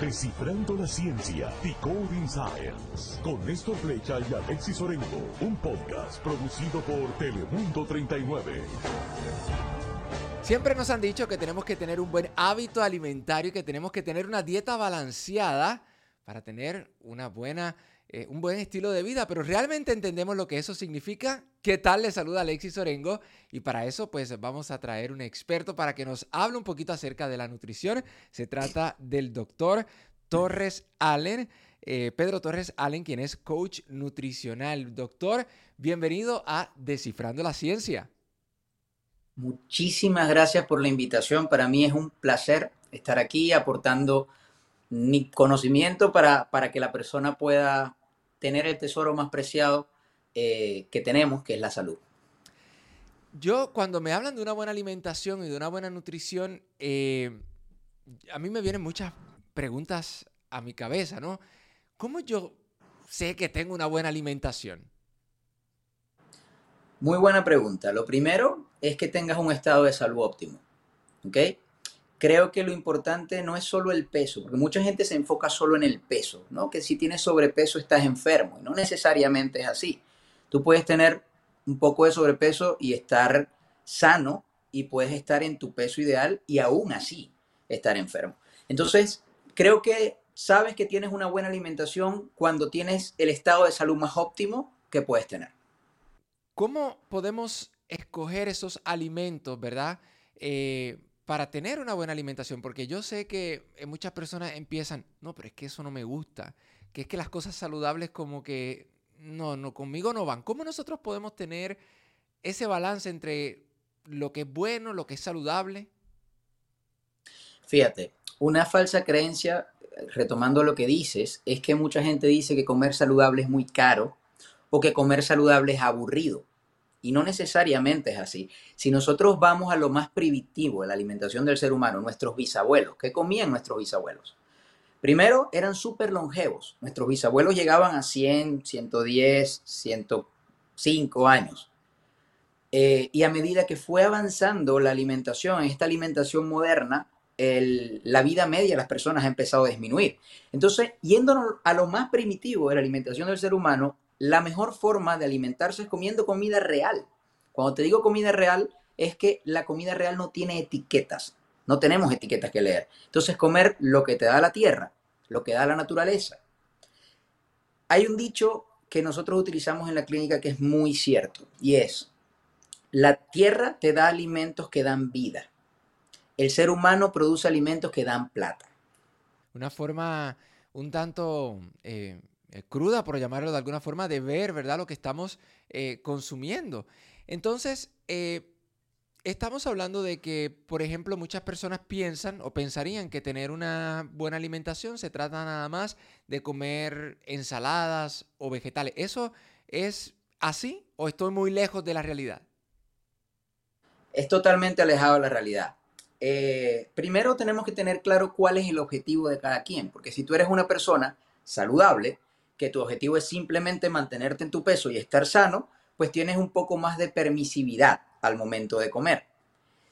Descifrando la ciencia, Decoding Science, con Néstor Flecha y Alexis Orengo, un podcast producido por Telemundo 39. Siempre nos han dicho que tenemos que tener un buen hábito alimentario y que tenemos que tener una dieta balanceada para tener una buena, eh, un buen estilo de vida, pero realmente entendemos lo que eso significa. ¿Qué tal? Le saluda Alexis Orengo y para eso pues vamos a traer un experto para que nos hable un poquito acerca de la nutrición. Se trata del doctor Torres Allen. Eh, Pedro Torres Allen, quien es coach nutricional. Doctor, bienvenido a Descifrando la Ciencia. Muchísimas gracias por la invitación. Para mí es un placer estar aquí aportando mi conocimiento para, para que la persona pueda tener el tesoro más preciado eh, que tenemos, que es la salud. Yo, cuando me hablan de una buena alimentación y de una buena nutrición, eh, a mí me vienen muchas preguntas a mi cabeza, ¿no? ¿Cómo yo sé que tengo una buena alimentación? Muy buena pregunta. Lo primero es que tengas un estado de salud óptimo. ¿Ok? Creo que lo importante no es solo el peso, porque mucha gente se enfoca solo en el peso, ¿no? Que si tienes sobrepeso estás enfermo, y no necesariamente es así. Tú puedes tener un poco de sobrepeso y estar sano y puedes estar en tu peso ideal y aún así estar enfermo. Entonces, creo que sabes que tienes una buena alimentación cuando tienes el estado de salud más óptimo que puedes tener. ¿Cómo podemos escoger esos alimentos, verdad? Eh, para tener una buena alimentación, porque yo sé que eh, muchas personas empiezan, no, pero es que eso no me gusta, que es que las cosas saludables como que, no, no, conmigo no van. ¿Cómo nosotros podemos tener ese balance entre lo que es bueno, lo que es saludable? Fíjate, una falsa creencia, retomando lo que dices, es que mucha gente dice que comer saludable es muy caro o que comer saludable es aburrido. Y no necesariamente es así. Si nosotros vamos a lo más primitivo de la alimentación del ser humano, nuestros bisabuelos, ¿qué comían nuestros bisabuelos? Primero, eran súper longevos. Nuestros bisabuelos llegaban a 100, 110, 105 años. Eh, y a medida que fue avanzando la alimentación, esta alimentación moderna, la vida media de las personas ha empezado a disminuir. Entonces, yéndonos a lo más primitivo de la alimentación del ser humano, la mejor forma de alimentarse es comiendo comida real. Cuando te digo comida real, es que la comida real no tiene etiquetas. No tenemos etiquetas que leer. Entonces, comer lo que te da la tierra, lo que da la naturaleza. Hay un dicho que nosotros utilizamos en la clínica que es muy cierto y es, la tierra te da alimentos que dan vida. El ser humano produce alimentos que dan plata. Una forma un tanto eh, eh, cruda, por llamarlo de alguna forma, de ver, ¿verdad?, lo que estamos eh, consumiendo. Entonces, eh, estamos hablando de que, por ejemplo, muchas personas piensan o pensarían que tener una buena alimentación se trata nada más de comer ensaladas o vegetales. ¿Eso es así o estoy muy lejos de la realidad? Es totalmente alejado de la realidad. primero tenemos que tener claro cuál es el objetivo de cada quien, porque si tú eres una persona saludable, que tu objetivo es simplemente mantenerte en tu peso y estar sano, pues tienes un poco más de permisividad al momento de comer.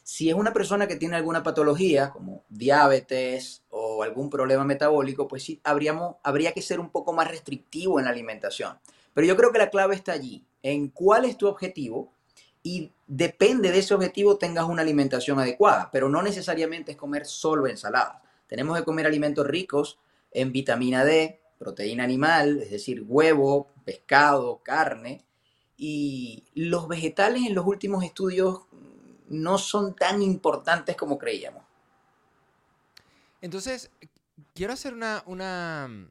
Si es una persona que tiene alguna patología como diabetes o algún problema metabólico, pues sí habríamos, habría que ser un poco más restrictivo en la alimentación. Pero yo creo que la clave está allí, en cuál es tu objetivo y depende de ese objetivo tengas una alimentación adecuada, pero no necesariamente es comer solo ensaladas. Tenemos que comer alimentos ricos en vitamina D, proteína animal, es decir, huevo, pescado, carne. Y los vegetales en los últimos estudios no son tan importantes como creíamos. Entonces, quiero hacer una, una,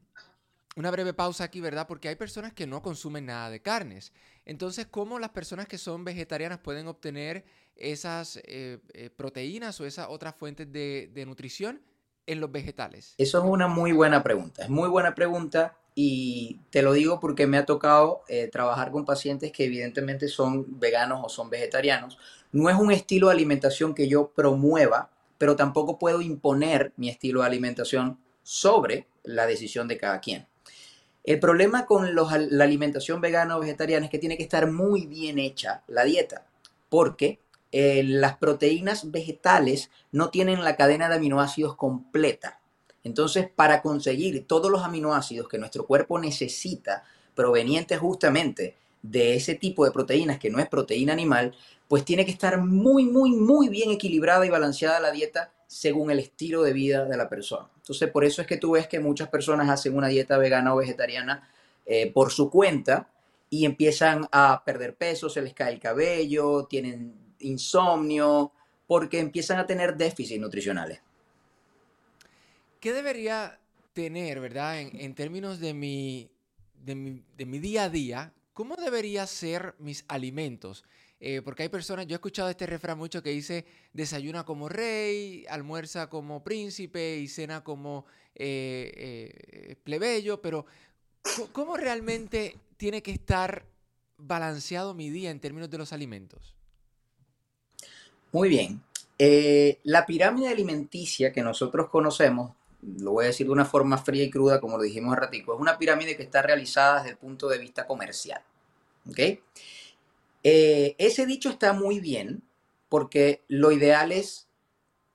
una, breve pausa aquí, ¿verdad? Porque hay personas que no consumen nada de carnes. Entonces, ¿cómo las personas que son vegetarianas pueden obtener esas eh, eh, proteínas o esas otras fuentes de, de nutrición en los vegetales? Eso es una muy buena pregunta. Es muy buena pregunta y te lo digo porque me ha tocado eh, trabajar con pacientes que evidentemente son veganos o son vegetarianos. No es un estilo de alimentación que yo promueva, pero tampoco puedo imponer mi estilo de alimentación sobre la decisión de cada quien. El problema con la alimentación vegana o vegetariana es que tiene que estar muy bien hecha la dieta, porque eh, las proteínas vegetales no tienen la cadena de aminoácidos completa. Entonces, para conseguir todos los aminoácidos que nuestro cuerpo necesita, provenientes justamente de ese tipo de proteínas que no es proteína animal, pues tiene que estar muy, muy, muy bien equilibrada y balanceada la dieta según el estilo de vida de la persona. Entonces, por eso es que tú ves que muchas personas hacen una dieta vegana o vegetariana eh, por su cuenta y empiezan a perder peso, se les cae el cabello, tienen insomnio, porque empiezan a tener déficits nutricionales. ¿Qué debería tener, verdad, en, términos de mi, de mi, día a día? ¿Cómo debería ser mis alimentos? Eh, porque hay personas, yo he escuchado este refrán mucho que dice, desayuna como rey, almuerza como príncipe y cena como eh, eh, plebeyo, pero ¿cómo realmente tiene que estar balanceado mi día en términos de los alimentos? Muy bien. la pirámide alimenticia que nosotros conocemos lo voy a decir de una forma fría y cruda, como lo dijimos hace ratico, es una pirámide que está realizada desde el punto de vista comercial. ¿Ok? Eh, ese dicho está muy bien porque lo ideal es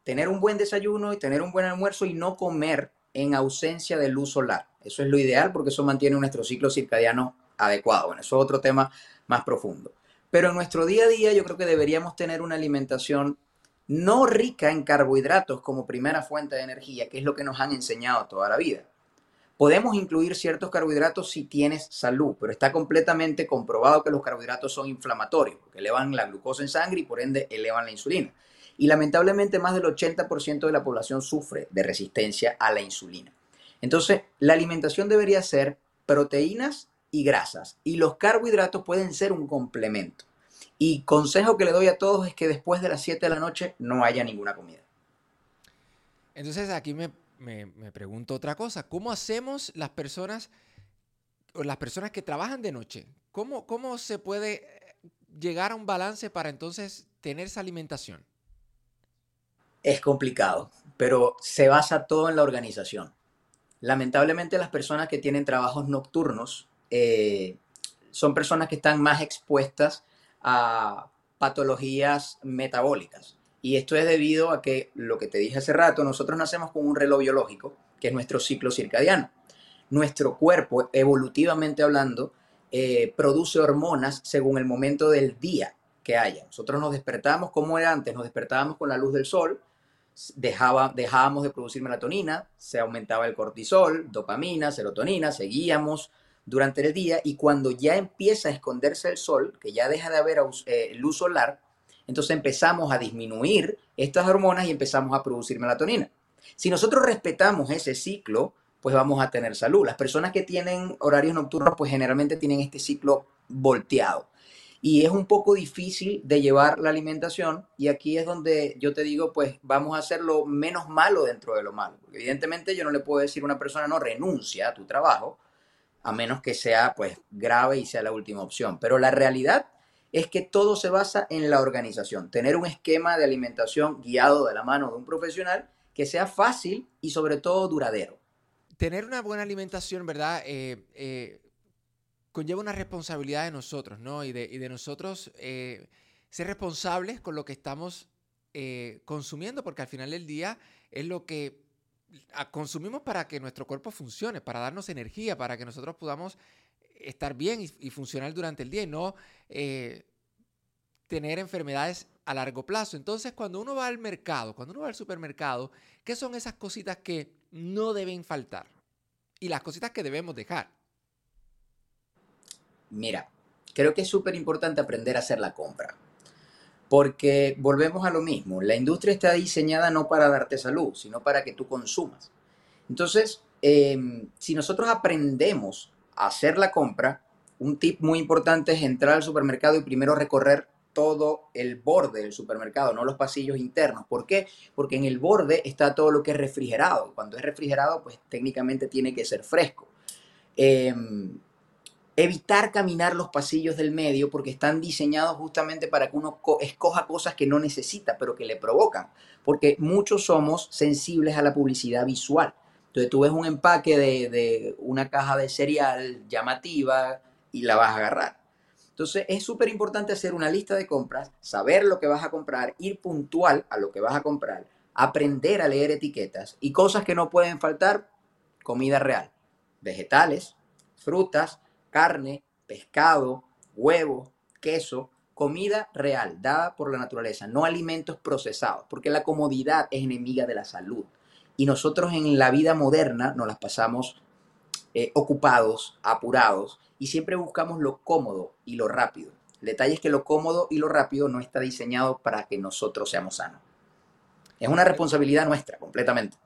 tener un buen desayuno y tener un buen almuerzo y no comer en ausencia de luz solar. Eso es lo ideal porque eso mantiene nuestro ciclo circadiano adecuado. Bueno, eso es otro tema más profundo. Pero en nuestro día a día yo creo que deberíamos tener una alimentación no rica en carbohidratos como primera fuente de energía, que es lo que nos han enseñado toda la vida. Podemos incluir ciertos carbohidratos si tienes salud, pero está completamente comprobado que los carbohidratos son inflamatorios, porque elevan la glucosa en sangre y por ende elevan la insulina. Y lamentablemente más del 80% de la población sufre de resistencia a la insulina. Entonces, la alimentación debería ser proteínas y grasas, y los carbohidratos pueden ser un complemento. Y consejo que le doy a todos es que después de las 7 de la noche no haya ninguna comida. Entonces aquí me, pregunto otra cosa. ¿Cómo hacemos las personas o las personas que trabajan de noche? ¿Cómo, ¿Cómo se puede llegar a un balance para entonces tener esa alimentación? Es complicado, pero se basa todo en la organización. Lamentablemente las personas que tienen trabajos nocturnos eh, son personas que están más expuestas a patologías metabólicas. Y esto es debido a que, lo que te dije hace rato, nosotros nacemos con un reloj biológico, que es nuestro ciclo circadiano. Nuestro cuerpo, evolutivamente hablando, eh, produce hormonas según el momento del día que haya. Nosotros nos despertamos como era antes, nos despertábamos con la luz del sol, dejaba, dejábamos de producir melatonina, se aumentaba el cortisol, dopamina, serotonina, seguíamos durante el día y cuando ya empieza a esconderse el sol, que ya deja de haber eh, luz solar, entonces empezamos a disminuir estas hormonas y empezamos a producir melatonina. Si nosotros respetamos ese ciclo, pues vamos a tener salud. Las personas que tienen horarios nocturnos, pues generalmente tienen este ciclo volteado. Y es un poco difícil de llevar la alimentación y aquí es donde yo te digo, pues vamos a hacerlo menos malo dentro de lo malo. Evidentemente yo no le puedo decir a una persona, no, renuncia a tu trabajo, a menos que sea pues grave y sea la última opción. Pero la realidad es que todo se basa en la organización, tener un esquema de alimentación guiado de la mano de un profesional que sea fácil y sobre todo duradero. Tener una buena alimentación, ¿verdad? Eh, eh, conlleva una responsabilidad de nosotros, ¿no? Y de, nosotros eh, ser responsables con lo que estamos consumiendo, porque al final del día es lo que consumimos para que nuestro cuerpo funcione, para darnos energía, para que nosotros podamos estar bien y, funcionar durante el día y no eh, tener enfermedades a largo plazo. Entonces, cuando uno va al mercado, cuando uno va al supermercado, ¿qué son esas cositas que no deben faltar? Y las cositas que debemos dejar. Mira, creo que es súper importante aprender a hacer la compra. Porque volvemos a lo mismo, la industria está diseñada no para darte salud, sino para que tú consumas. Entonces, em, si nosotros aprendemos a hacer la compra, un tip muy importante es entrar al supermercado y primero recorrer todo el borde del supermercado, no los pasillos internos. ¿Por qué? Porque en el borde está todo lo que es refrigerado. Cuando es refrigerado, pues técnicamente tiene que ser fresco. Eh, evitar caminar los pasillos del medio porque están diseñados justamente para que uno escoja cosas que no necesita, pero que le provocan, porque muchos somos sensibles a la publicidad visual. Entonces tú ves un empaque de, una caja de cereal llamativa y la vas a agarrar. Entonces es súper importante hacer una lista de compras, saber lo que vas a comprar, ir puntual a lo que vas a comprar, aprender a leer etiquetas y cosas que no pueden faltar, comida real, vegetales, frutas, carne, pescado, huevo, queso, comida real, dada por la naturaleza, no alimentos procesados, porque la comodidad es enemiga de la salud. Y nosotros en la vida moderna nos las pasamos eh, ocupados, apurados, y siempre buscamos lo cómodo y lo rápido. El detalle es que lo cómodo y lo rápido no está diseñado para que nosotros seamos sanos. Es una responsabilidad nuestra, completamente.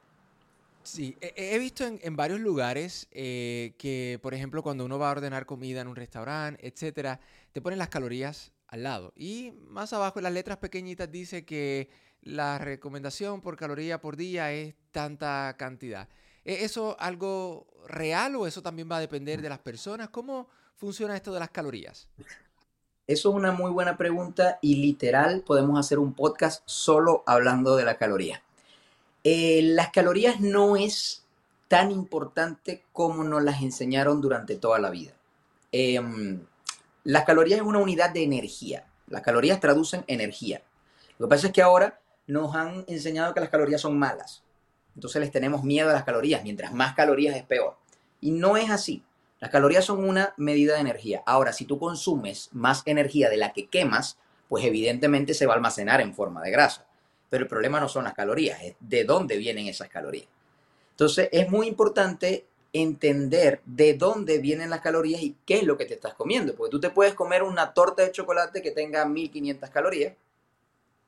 Sí, he, visto en, varios lugares eh, que, por ejemplo, cuando uno va a ordenar comida en un restaurante, etcétera, te ponen las calorías al lado. Y más abajo en las letras pequeñitas dice que la recomendación por caloría por día es tanta cantidad. ¿Es eso algo real o eso también va a depender de las personas? ¿Cómo funciona esto de las calorías? Eso es una muy buena pregunta y literal podemos hacer un podcast solo hablando de la caloría. Eh, las calorías no es tan importante como nos las enseñaron durante toda la vida. Em, las calorías es una unidad de energía. Las calorías traducen energía. Lo que pasa es que ahora nos han enseñado que las calorías son malas. Entonces les tenemos miedo a las calorías. Mientras más calorías es peor. Y no es así. Las calorías son una medida de energía. Ahora, si tú consumes más energía de la que quemas, pues evidentemente se va a almacenar en forma de grasa. Pero el problema no son las calorías, es de dónde vienen esas calorías. Entonces, es muy importante entender de dónde vienen las calorías y qué es lo que te estás comiendo. Porque tú te puedes comer una torta de chocolate que tenga 1500 calorías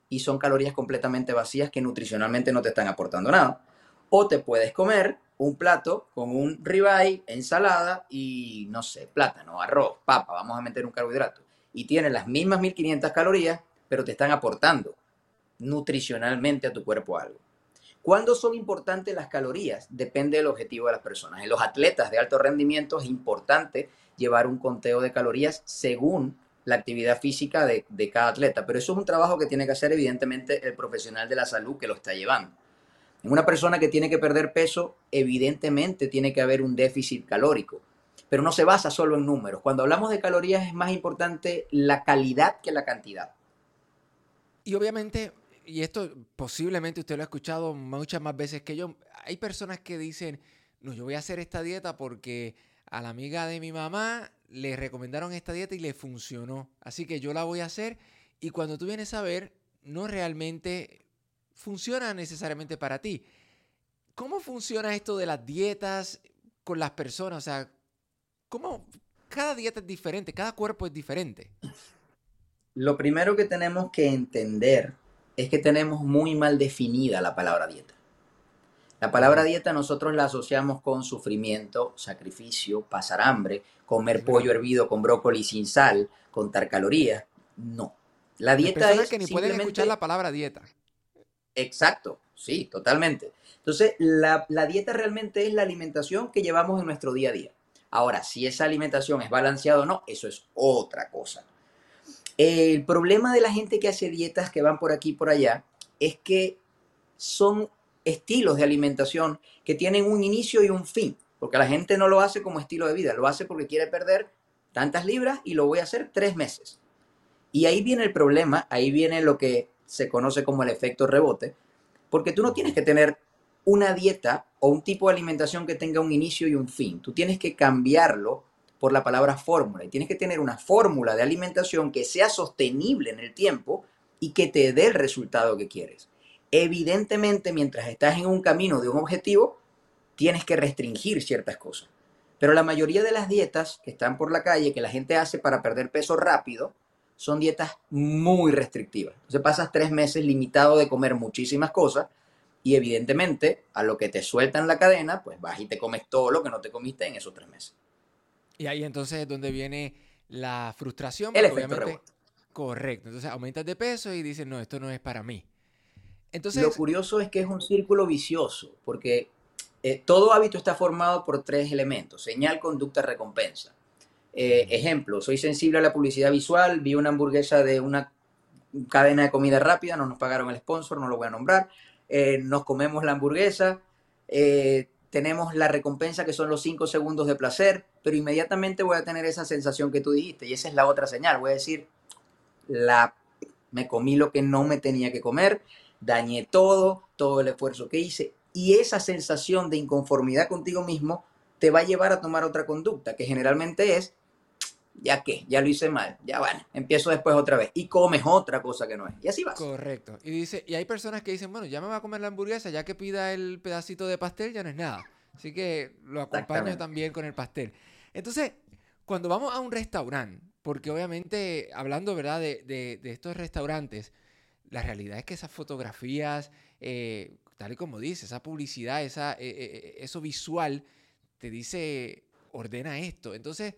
y son calorías completamente vacías que nutricionalmente no te están aportando nada. O te puedes comer un plato con un ribeye, ensalada y, no sé, plátano, arroz, papa, vamos a meter un carbohidrato. Y tiene las mismas 1500 calorías, pero te están aportando nutricionalmente a tu cuerpo algo. ¿Cuándo son importantes las calorías? Depende del objetivo de las personas. En los atletas de alto rendimiento es importante llevar un conteo de calorías según la actividad física de, de, cada atleta, pero eso es un trabajo que tiene que hacer evidentemente el profesional de la salud que lo está llevando. En una persona que tiene que perder peso, evidentemente tiene que haber un déficit calórico, pero no se basa solo en números. Cuando hablamos de calorías es más importante la calidad que la cantidad. Y obviamente y esto posiblemente usted lo ha escuchado muchas más veces que yo, hay personas que dicen, no, yo voy a hacer esta dieta porque a la amiga de mi mamá le recomendaron esta dieta y le funcionó. Así que yo la voy a hacer y cuando tú vienes a ver, no realmente funciona necesariamente para ti. ¿Cómo funciona esto de las dietas con las personas? O sea, ¿cómo cada dieta es diferente, cada cuerpo es diferente? Lo primero que tenemos que entender es que tenemos muy mal definida la palabra dieta. La palabra dieta nosotros la asociamos con sufrimiento, sacrificio, pasar hambre, comer pollo hervido con brócoli sin sal, contar calorías. No. La dieta es que ni pueden escuchar la palabra dieta. Exacto, sí, totalmente. Entonces, la, la dieta realmente es la alimentación que llevamos en nuestro día a día. Ahora, si esa alimentación es balanceada o no, eso es otra cosa. El problema de la gente que hace dietas que van por aquí y por allá es que son estilos de alimentación que tienen un inicio y un fin, porque la gente no lo hace como estilo de vida, lo hace porque quiere perder tantas libras y lo voy a hacer tres meses. Y ahí viene el problema, ahí viene lo que se conoce como el efecto rebote, porque tú no tienes que tener una dieta o un tipo de alimentación que tenga un inicio y un fin, tú tienes que cambiarlo por la palabra fórmula. Y tienes que tener una fórmula de alimentación que sea sostenible en el tiempo y que te dé el resultado que quieres. Evidentemente, mientras estás en un camino de un objetivo, tienes que restringir ciertas cosas. Pero la mayoría de las dietas que están por la calle, que la gente hace para perder peso rápido, son dietas muy restrictivas. Entonces pasas tres meses limitado de comer muchísimas cosas y evidentemente a lo que te sueltan la cadena, pues vas y te comes todo lo que no te comiste en esos tres meses. Y ahí entonces es donde viene la frustración. El efecto Correcto. Entonces aumentas de peso y dices, no, esto no es para mí. Entonces, Lo curioso es que es un círculo vicioso, porque eh, todo hábito está formado por tres elementos, señal, conducta, recompensa. Eh, ejemplo, soy sensible a la publicidad visual, vi una hamburguesa de una cadena de comida rápida, no nos pagaron el sponsor, no lo voy a nombrar, eh, nos comemos la hamburguesa, tenemos la recompensa que son los 5 segundos de placer, pero inmediatamente voy a tener esa sensación que tú dijiste y esa es la otra señal. Voy a decir, la, me comí lo que no me tenía que comer, dañé todo, todo el esfuerzo que hice, y esa sensación de inconformidad contigo mismo te va a llevar a tomar otra conducta, que generalmente es, ya que, ya lo hice mal, ya bueno, empiezo después otra vez y comes otra cosa que no es. Y así vas. Correcto. Y dice, y hay personas que dicen, bueno, ya me voy a comer la hamburguesa, ya que pida el pedacito de pastel, ya no es nada. Así que lo acompaño también con el pastel. Entonces, cuando vamos a un restaurante, porque obviamente, hablando, ¿verdad?, de, estos restaurantes, la realidad es que esas fotografías, eh, tal y como dice, esa publicidad, esa, eh, eh, eso visual, te dice, ordena esto. Entonces,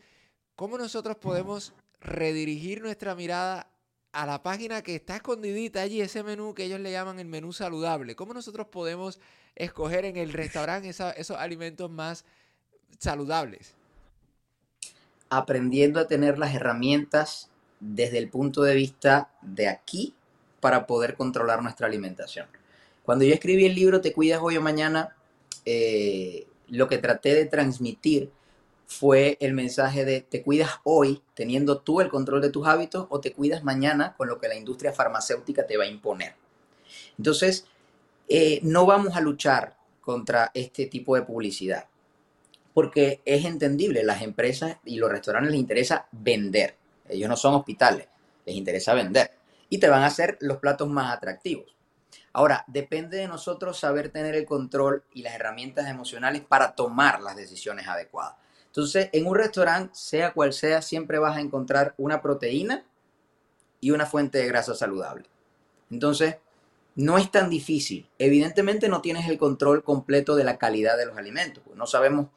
¿cómo nosotros podemos redirigir nuestra mirada a la página que está escondidita allí, ese menú que ellos le llaman el menú saludable? ¿Cómo nosotros podemos escoger en el restaurante esos alimentos más saludables? Aprendiendo a tener las herramientas desde el punto de vista de aquí para poder controlar nuestra alimentación. Cuando yo escribí el libro Te cuidas hoy o mañana, eh, lo que traté de transmitir fue el mensaje de te cuidas hoy teniendo tú el control de tus hábitos o te cuidas mañana con lo que la industria farmacéutica te va a imponer. Entonces, eh, no vamos a luchar contra este tipo de publicidad porque es entendible, las empresas y los restaurantes les interesa vender. Ellos no son hospitales, les interesa vender. Y te van a hacer los platos más atractivos. Ahora, depende de nosotros saber tener el control y las herramientas emocionales para tomar las decisiones adecuadas. Entonces, en un restaurante, sea cual sea, siempre vas a encontrar una proteína y una fuente de grasa saludable. Entonces, no es tan difícil. Evidentemente no tienes el control completo de la calidad de los alimentos. No sabemos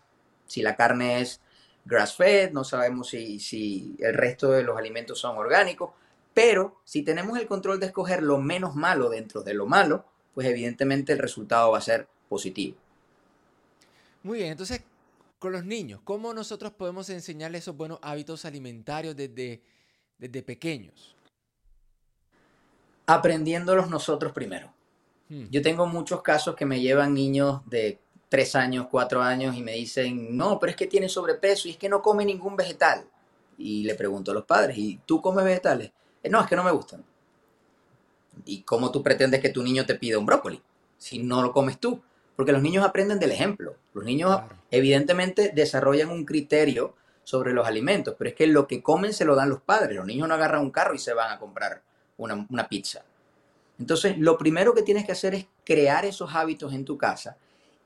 si la carne es grass-fed, no sabemos si, si el resto de los alimentos son orgánicos, pero si tenemos el control de escoger lo menos malo dentro de lo malo, pues evidentemente el resultado va a ser positivo. Muy bien, entonces con los niños, ¿cómo nosotros podemos enseñarles esos buenos hábitos alimentarios desde, desde pequeños? Aprendiéndolos nosotros primero. Hmm. Yo tengo muchos casos que me llevan niños de tres años, cuatro años y me dicen, no, pero es que tiene sobrepeso y es que no come ningún vegetal. Y le pregunto a los padres, ¿y tú comes vegetales? Eh, no, es que no me gustan. ¿Y cómo tú pretendes que tu niño te pida un brócoli si no lo comes tú? Porque los niños aprenden del ejemplo. Los niños evidentemente desarrollan un criterio sobre los alimentos, pero es que lo que comen se lo dan los padres. Los niños no agarran un carro y se van a comprar una, una pizza. Entonces, lo primero que tienes que hacer es crear esos hábitos en tu casa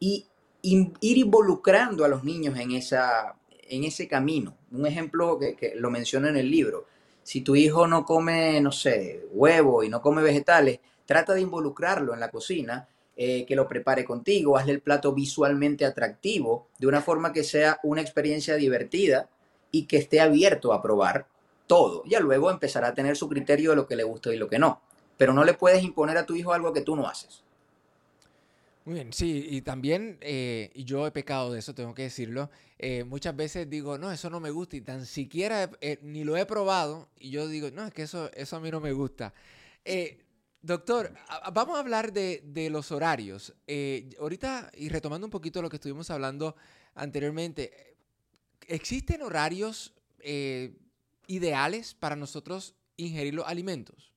y ir involucrando a los niños en, esa, en ese camino. Un ejemplo que, que lo menciono en el libro si tu hijo no come, no sé, huevo y no come vegetales, trata de involucrarlo en la cocina, eh, que lo prepare contigo, hazle el plato visualmente atractivo, de una forma que sea una experiencia divertida y que esté abierto a probar todo. Ya luego empezará a tener su criterio de lo que le gusta y lo que no. Pero no le puedes imponer a tu hijo algo que tú no haces. Muy bien, sí, y también, eh, yo he pecado de eso, tengo que decirlo, eh, muchas veces digo, no, eso no me gusta y tan siquiera ni lo he probado y yo digo, no, es que eso, eso a mí no me gusta. Doctor, vamos a hablar de, los horarios. ahorita, y retomando un poquito lo que estuvimos hablando anteriormente, ¿existen horarios ideales para nosotros ingerir los alimentos?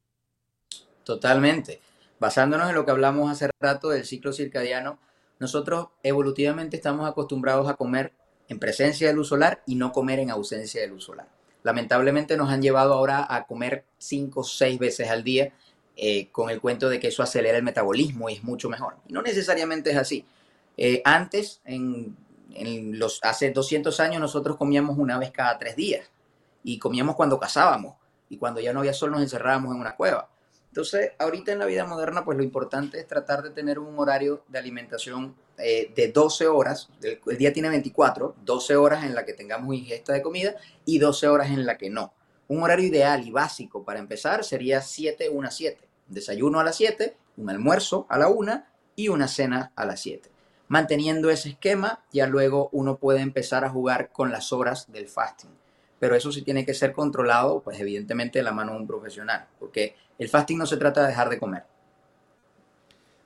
Totalmente basándonos en lo que hablamos hace rato del ciclo circadiano, nosotros evolutivamente estamos acostumbrados a comer en presencia de luz solar y no comer en ausencia de luz solar. Lamentablemente nos han llevado ahora a comer cinco o seis veces al día eh, con el cuento de que eso acelera el metabolismo y es mucho mejor. No necesariamente es así. Eh, antes, en, los, hace 200 años, nosotros comíamos una vez cada tres días y comíamos cuando cazábamos y cuando ya no había sol nos encerrábamos en una cueva. Entonces, ahorita en la vida moderna, pues lo importante es tratar de tener un horario de alimentación eh, de 12 horas. El, día tiene 24, 12 horas en la que tengamos ingesta de comida y 12 horas en la que no. Un horario ideal y básico para empezar sería 7, 1, 7. Desayuno a las 7, un almuerzo a la 1 y una cena a las 7. Manteniendo ese esquema, ya luego uno puede empezar a jugar con las horas del fasting pero eso sí tiene que ser controlado, pues evidentemente de la mano de un profesional, porque el fasting no se trata de dejar de comer.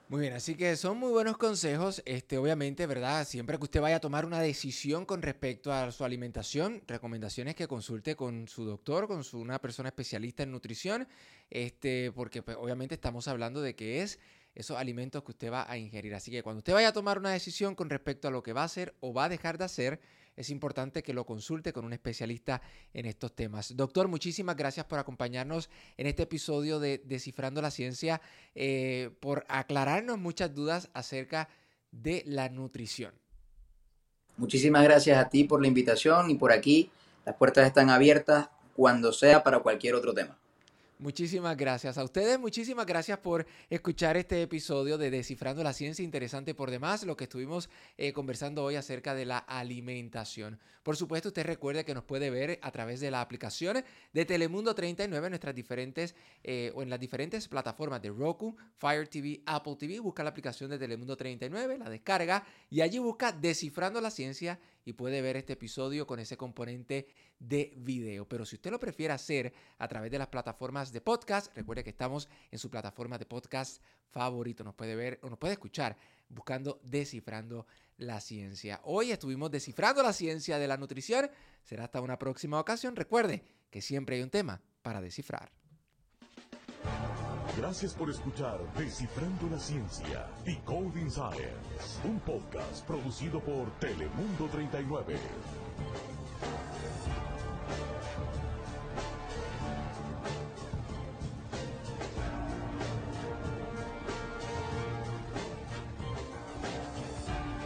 Muy bien, así que son muy buenos consejos, este, obviamente, ¿verdad? Siempre que usted vaya a tomar una decisión con respecto a su alimentación, recomendaciones que consulte con su doctor, con su, una persona especialista en nutrición, este, porque pues, obviamente estamos hablando de que es esos alimentos que usted va a ingerir. Así que cuando usted vaya a tomar una decisión con respecto a lo que va a hacer o va a dejar de hacer, es importante que lo consulte con un especialista en estos temas. Doctor, muchísimas gracias por acompañarnos en este episodio de Descifrando la Ciencia, eh, por aclararnos muchas dudas acerca de la nutrición. Muchísimas gracias a ti por la invitación y por aquí. Las puertas están abiertas cuando sea para cualquier otro tema. Muchísimas gracias a ustedes, muchísimas gracias por escuchar este episodio de Descifrando la Ciencia, interesante por demás, lo que estuvimos eh, conversando hoy acerca de la alimentación. Por supuesto, usted recuerde que nos puede ver a través de la aplicación de Telemundo 39 en nuestras diferentes eh, o en las diferentes plataformas de Roku, Fire TV, Apple TV. Busca la aplicación de Telemundo 39, la descarga y allí busca Descifrando la Ciencia y puede ver este episodio con ese componente de video. Pero si usted lo prefiere hacer a través de las plataformas de podcast, recuerde que estamos en su plataforma de podcast favorito. Nos puede ver o nos puede escuchar buscando Descifrando la Ciencia. Hoy estuvimos descifrando la ciencia de la nutrición. Será hasta una próxima ocasión. Recuerde que siempre hay un tema para descifrar. Gracias por escuchar Descifrando la Ciencia, Decoding Science, un podcast producido por Telemundo 39.